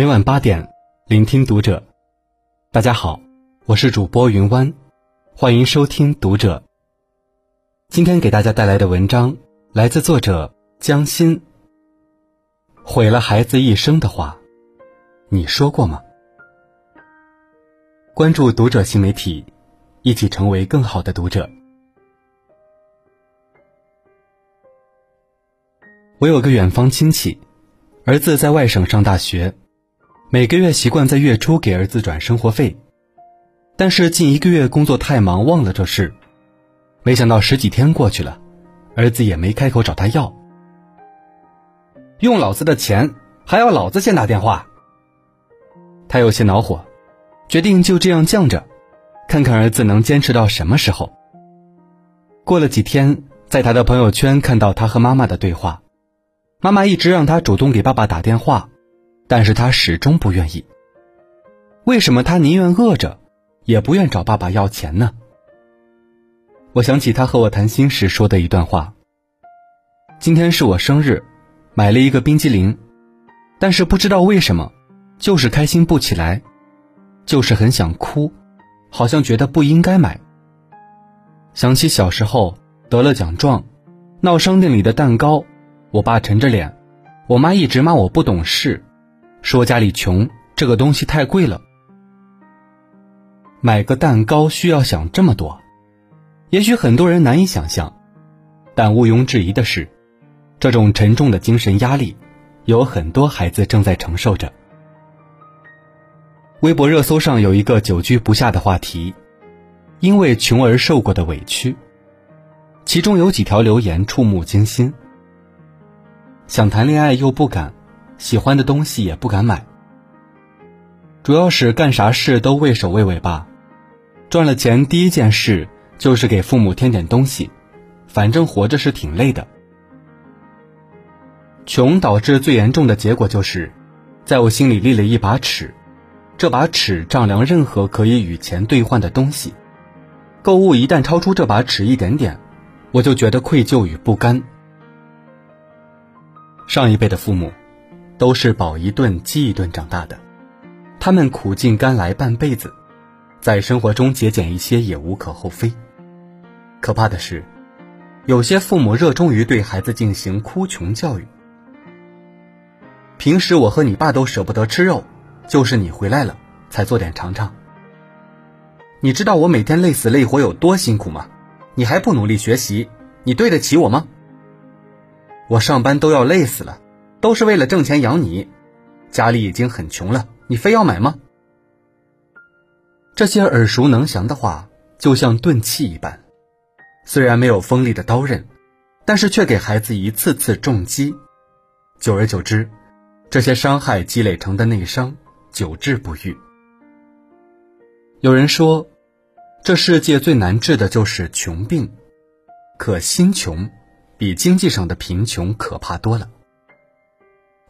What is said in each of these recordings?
每晚八点，聆听读者。大家好，我是主播云湾，欢迎收听读者。今天给大家带来的文章来自作者江心。毁了孩子一生的话，你说过吗？关注读者新媒体，一起成为更好的读者。我有个远方亲戚，儿子在外省上大学，每个月习惯在月初给儿子转生活费，但是近一个月工作太忙忘了这事，没想到十几天过去了，儿子也没开口找他要。用老子的钱还要老子先打电话，他有些恼火，决定就这样犟着，看看儿子能坚持到什么时候。过了几天，在他的朋友圈看到他和妈妈的对话。妈妈一直让他主动给爸爸打电话，但是他始终不愿意。为什么他宁愿饿着，也不愿找爸爸要钱呢？我想起他和我谈心时说的一段话：“今天是我生日，买了一个冰激凌，但是不知道为什么，就是开心不起来，就是很想哭，好像觉得不应该买。想起小时候得了奖状，闹商店里的蛋糕。”我爸沉着脸，我妈一直骂我不懂事，说家里穷，这个东西太贵了。买个蛋糕需要想这么多，也许很多人难以想象，但毋庸置疑的是，这种沉重的精神压力，有很多孩子正在承受着。微博热搜上有一个久居不下的话题，因为穷而受过的委屈，其中有几条留言触目惊心。想谈恋爱又不敢，喜欢的东西也不敢买。主要是干啥事都畏首畏尾吧。赚了钱第一件事就是给父母添点东西，反正活着是挺累的。穷导致最严重的结果就是，在我心里立了一把尺，这把尺丈量任何可以与钱兑换的东西。购物一旦超出这把尺一点点，我就觉得愧疚与不甘。上一辈的父母，都是饱一顿饥一顿长大的，他们苦尽甘来半辈子，在生活中节俭一些也无可厚非。可怕的是，有些父母热衷于对孩子进行哭穷教育。平时我和你爸都舍不得吃肉，就是你回来了才做点尝尝。你知道我每天累死累活有多辛苦吗？你还不努力学习，你对得起我吗？我上班都要累死了，都是为了挣钱养你，家里已经很穷了，你非要买吗？这些耳熟能详的话，就像钝器一般，虽然没有锋利的刀刃，但是却给孩子一次次重击，久而久之，这些伤害积累成的内伤，久治不愈。有人说，这世界最难治的就是穷病，可心穷。比经济上的贫穷可怕多了。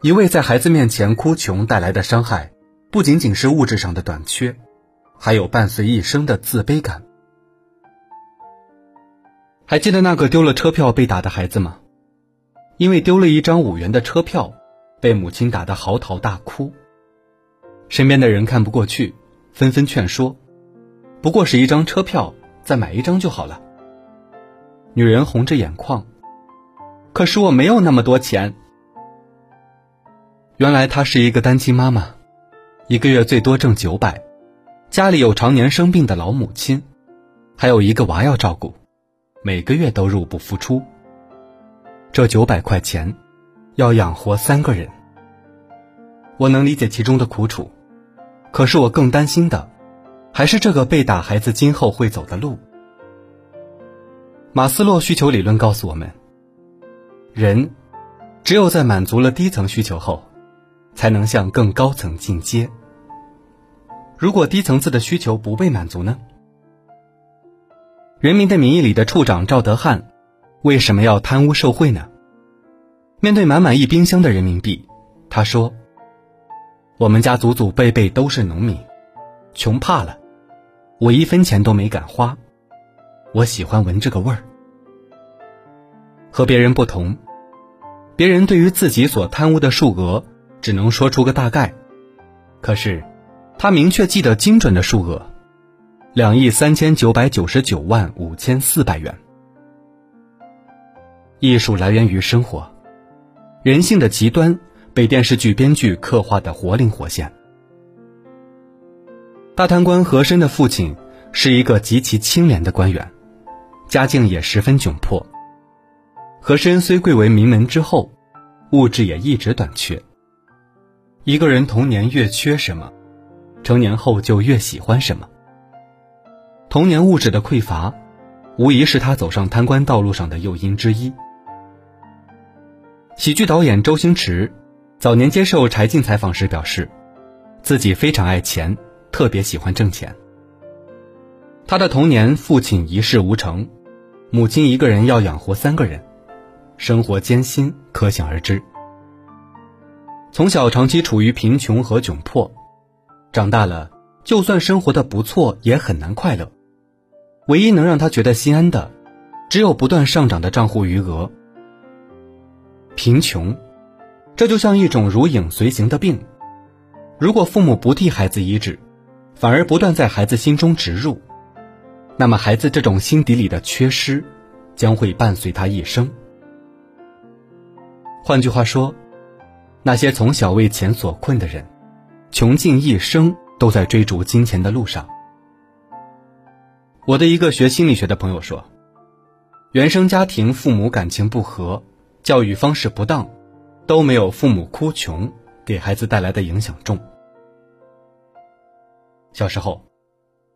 一味在孩子面前哭穷带来的伤害，不仅仅是物质上的短缺，还有伴随一生的自卑感。还记得那个丢了车票被打的孩子吗？因为丢了一张五元的车票，被母亲打得嚎啕大哭。身边的人看不过去，纷纷劝说：“不过是一张车票，再买一张就好了。”女人红着眼眶。可是我没有那么多钱。原来她是一个单亲妈妈，一个月最多挣九百，家里有常年生病的老母亲，还有一个娃要照顾，每个月都入不敷出。这九百块钱，要养活三个人。我能理解其中的苦楚，可是我更担心的，还是这个被打孩子今后会走的路。马斯洛需求理论告诉我们。人，只有在满足了低层需求后，才能向更高层进阶。如果低层次的需求不被满足呢？《人民的名义》里的处长赵德汉，为什么要贪污受贿呢？面对满满一冰箱的人民币，他说：“我们家祖祖辈辈都是农民，穷怕了，我一分钱都没敢花，我喜欢闻这个味儿。”和别人不同，别人对于自己所贪污的数额，只能说出个大概，可是，他明确记得精准的数额：两亿三千九百九十九万五千四百元。艺术来源于生活，人性的极端被电视剧编剧刻画的活灵活现。大贪官和珅的父亲是一个极其清廉的官员，家境也十分窘迫。和珅虽贵为名门之后，物质也一直短缺。一个人童年越缺什么，成年后就越喜欢什么。童年物质的匮乏，无疑是他走上贪官道路上的诱因之一。喜剧导演周星驰早年接受柴静采访时表示，自己非常爱钱，特别喜欢挣钱。他的童年，父亲一事无成，母亲一个人要养活三个人。生活艰辛，可想而知。从小长期处于贫穷和窘迫，长大了就算生活的不错，也很难快乐。唯一能让他觉得心安的，只有不断上涨的账户余额。贫穷，这就像一种如影随形的病。如果父母不替孩子医治，反而不断在孩子心中植入，那么孩子这种心底里的缺失，将会伴随他一生。换句话说，那些从小为钱所困的人，穷尽一生都在追逐金钱的路上。我的一个学心理学的朋友说，原生家庭父母感情不和，教育方式不当，都没有父母哭穷给孩子带来的影响重。小时候，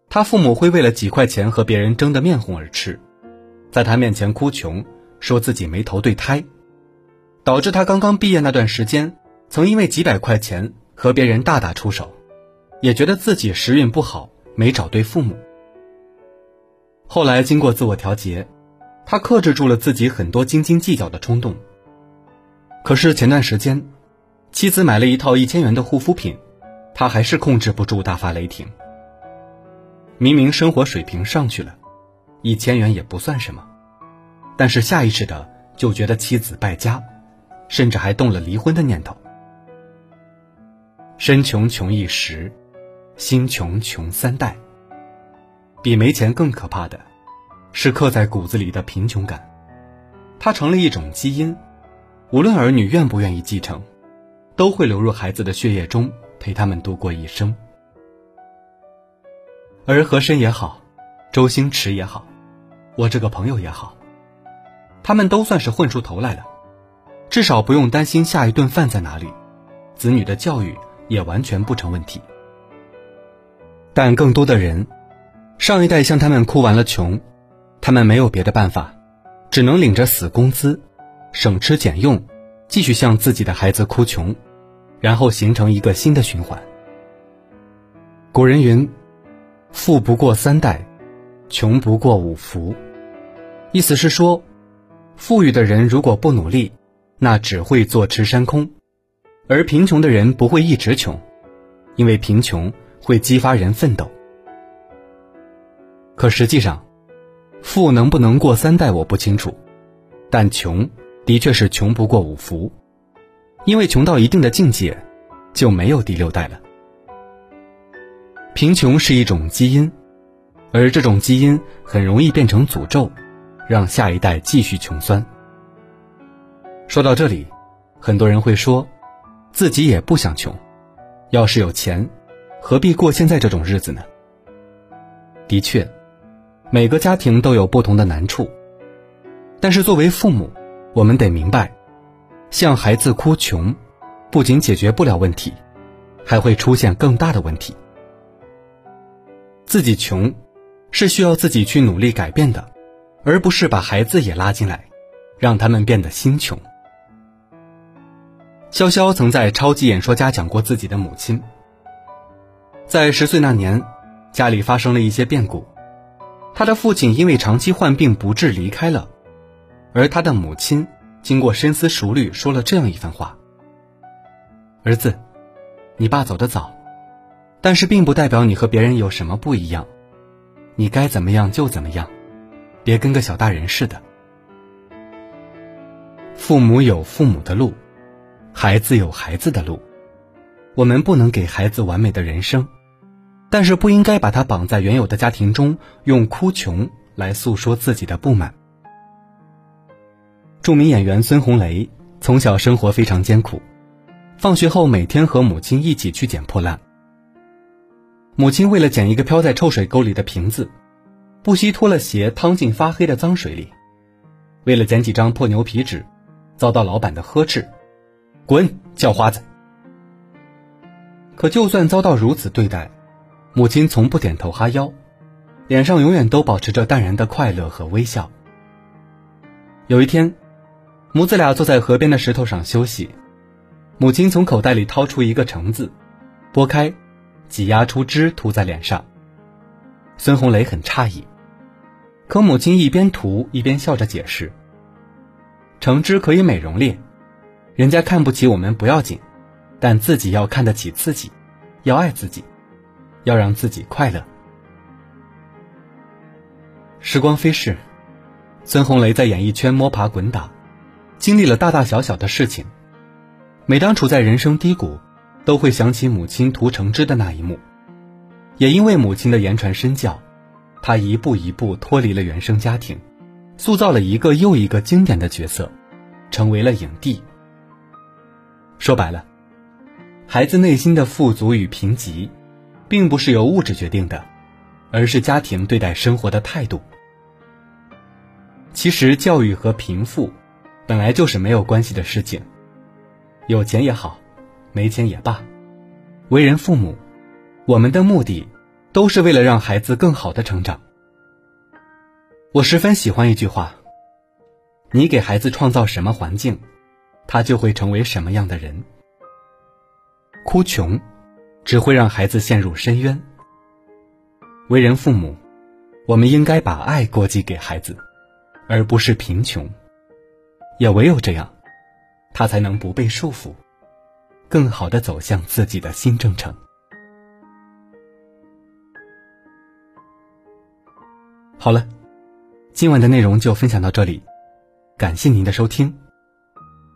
他父母会为了几块钱和别人争得面红耳赤，在他面前哭穷，说自己没投对胎。导致他刚刚毕业那段时间，曾因为几百块钱和别人大打出手，也觉得自己时运不好，没找对父母。后来经过自我调节，他克制住了自己很多斤斤计较的冲动。可是前段时间，妻子买了一套一千元的护肤品，他还是控制不住大发雷霆。明明生活水平上去了，一千元也不算什么，但是下意识的就觉得妻子败家。甚至还动了离婚的念头。身穷穷一时，心穷穷三代。比没钱更可怕的，是刻在骨子里的贫穷感。它成了一种基因，无论儿女愿不愿意继承，都会流入孩子的血液中，陪他们度过一生。而和珅也好，周星驰也好，我这个朋友也好，他们都算是混出头来了。至少不用担心下一顿饭在哪里，子女的教育也完全不成问题。但更多的人，上一代向他们哭完了穷，他们没有别的办法，只能领着死工资，省吃俭用，继续向自己的孩子哭穷，然后形成一个新的循环。古人云：“富不过三代，穷不过五福。”意思是说，富裕的人如果不努力，那只会坐吃山空，而贫穷的人不会一直穷，因为贫穷会激发人奋斗。可实际上，富能不能过三代我不清楚，但穷的确是穷不过五福，因为穷到一定的境界，就没有第六代了。贫穷是一种基因，而这种基因很容易变成诅咒，让下一代继续穷酸。说到这里，很多人会说，自己也不想穷，要是有钱，何必过现在这种日子呢？的确，每个家庭都有不同的难处，但是作为父母，我们得明白，向孩子哭穷，不仅解决不了问题，还会出现更大的问题。自己穷，是需要自己去努力改变的，而不是把孩子也拉进来，让他们变得心穷。潇潇曾在《超级演说家》讲过自己的母亲。在十岁那年，家里发生了一些变故，他的父亲因为长期患病不治离开了，而他的母亲经过深思熟虑，说了这样一番话：“儿子，你爸走得早，但是并不代表你和别人有什么不一样，你该怎么样就怎么样，别跟个小大人似的。父母有父母的路。”孩子有孩子的路，我们不能给孩子完美的人生，但是不应该把他绑在原有的家庭中，用哭穷来诉说自己的不满。著名演员孙红雷从小生活非常艰苦，放学后每天和母亲一起去捡破烂。母亲为了捡一个飘在臭水沟里的瓶子，不惜脱了鞋趟进发黑的脏水里；为了捡几张破牛皮纸，遭到老板的呵斥：“滚，叫花子！”可就算遭到如此对待，母亲从不点头哈腰，脸上永远都保持着淡然的快乐和微笑。有一天，母子俩坐在河边的石头上休息，母亲从口袋里掏出一个橙子，剥开。挤压出汁涂在脸上，孙红雷很诧异，可母亲一边涂一边笑着解释：“橙汁可以美容脸，人家看不起我们不要紧，但自己要看得起自己，要爱自己，要让自己快乐。”时光飞逝，孙红雷在演艺圈摸爬滚打，经历了大大小小的事情，每当处在人生低谷。都会想起母亲涂橙汁的那一幕，也因为母亲的言传身教，他一步一步脱离了原生家庭，塑造了一个又一个经典的角色，成为了影帝。说白了，孩子内心的富足与贫瘠，并不是由物质决定的，而是家庭对待生活的态度。其实，教育和贫富，本来就是没有关系的事情，有钱也好。没钱也罢，为人父母，我们的目的都是为了让孩子更好的成长。我十分喜欢一句话：你给孩子创造什么环境，他就会成为什么样的人。哭穷，只会让孩子陷入深渊。为人父母，我们应该把爱过继给孩子，而不是贫穷。也唯有这样，他才能不被束缚。更好的走向自己的新征程。好了，今晚的内容就分享到这里，感谢您的收听。